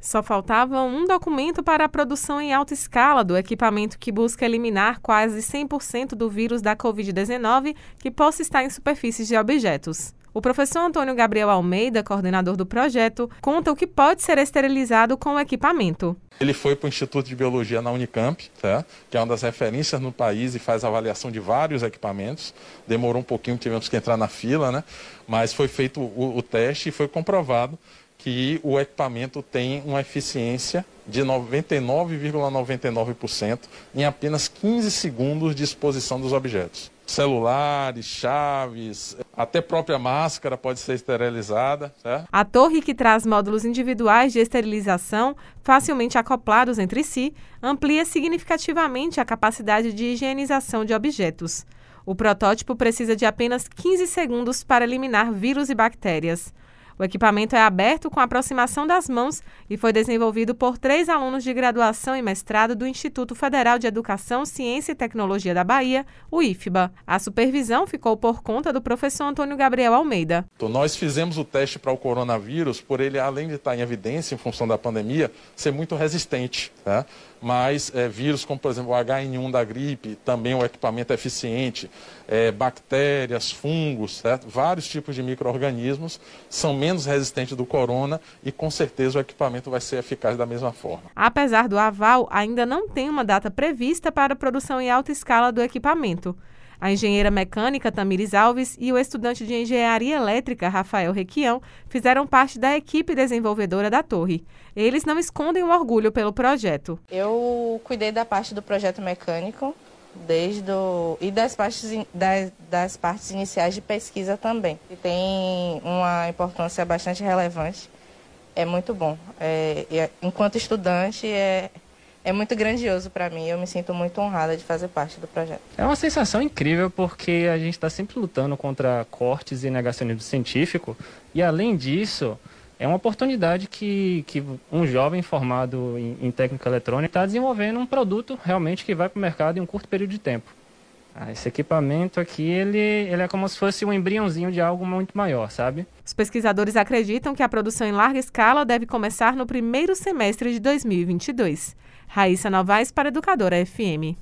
Só faltava um documento para a produção em alta escala do equipamento que busca eliminar quase 100% do vírus da Covid-19 que possa estar em superfícies de objetos. O professor Antônio Gabriel Almeida, coordenador do projeto, conta o que pode ser esterilizado com o equipamento. Ele foi para o Instituto de Biologia na Unicamp, tá? que é uma das referências no país e faz avaliação de vários equipamentos. Demorou um pouquinho, tivemos que entrar na fila, né? mas foi feito o, o teste e foi comprovado que o equipamento tem uma eficiência de 99,99% ,99 em apenas 15 segundos de exposição dos objetos. Celulares, chaves, até própria máscara pode ser esterilizada. Certo? A torre, que traz módulos individuais de esterilização facilmente acoplados entre si, amplia significativamente a capacidade de higienização de objetos. O protótipo precisa de apenas 15 segundos para eliminar vírus e bactérias. O equipamento é aberto com aproximação das mãos e foi desenvolvido por três alunos de graduação e mestrado do Instituto Federal de Educação, Ciência e Tecnologia da Bahia, o IFBA. A supervisão ficou por conta do professor Antônio Gabriel Almeida. Então, nós fizemos o teste para o coronavírus, por ele, além de estar em evidência em função da pandemia, ser muito resistente. Tá? Mas é, vírus como, por exemplo, o HN1 da gripe, também o equipamento é eficiente, é, bactérias, fungos, certo? vários tipos de micro-organismos são menos menos resistente do corona e com certeza o equipamento vai ser eficaz da mesma forma. Apesar do aval, ainda não tem uma data prevista para a produção em alta escala do equipamento. A engenheira mecânica Tamires Alves e o estudante de engenharia elétrica Rafael Requião fizeram parte da equipe desenvolvedora da torre. Eles não escondem o orgulho pelo projeto. Eu cuidei da parte do projeto mecânico, desde o, e das partes, das, das partes iniciais de pesquisa também, que tem uma importância bastante relevante. É muito bom. É, é, enquanto estudante, é, é muito grandioso para mim. Eu me sinto muito honrada de fazer parte do projeto. É uma sensação incrível porque a gente está sempre lutando contra cortes e negacionismo científico. E além disso, é uma oportunidade que, que um jovem formado em, em técnica eletrônica está desenvolvendo um produto realmente que vai para o mercado em um curto período de tempo. Ah, esse equipamento aqui, ele, ele é como se fosse um embriãozinho de algo muito maior, sabe? Os pesquisadores acreditam que a produção em larga escala deve começar no primeiro semestre de 2022. Raíssa Novaes para Educadora FM.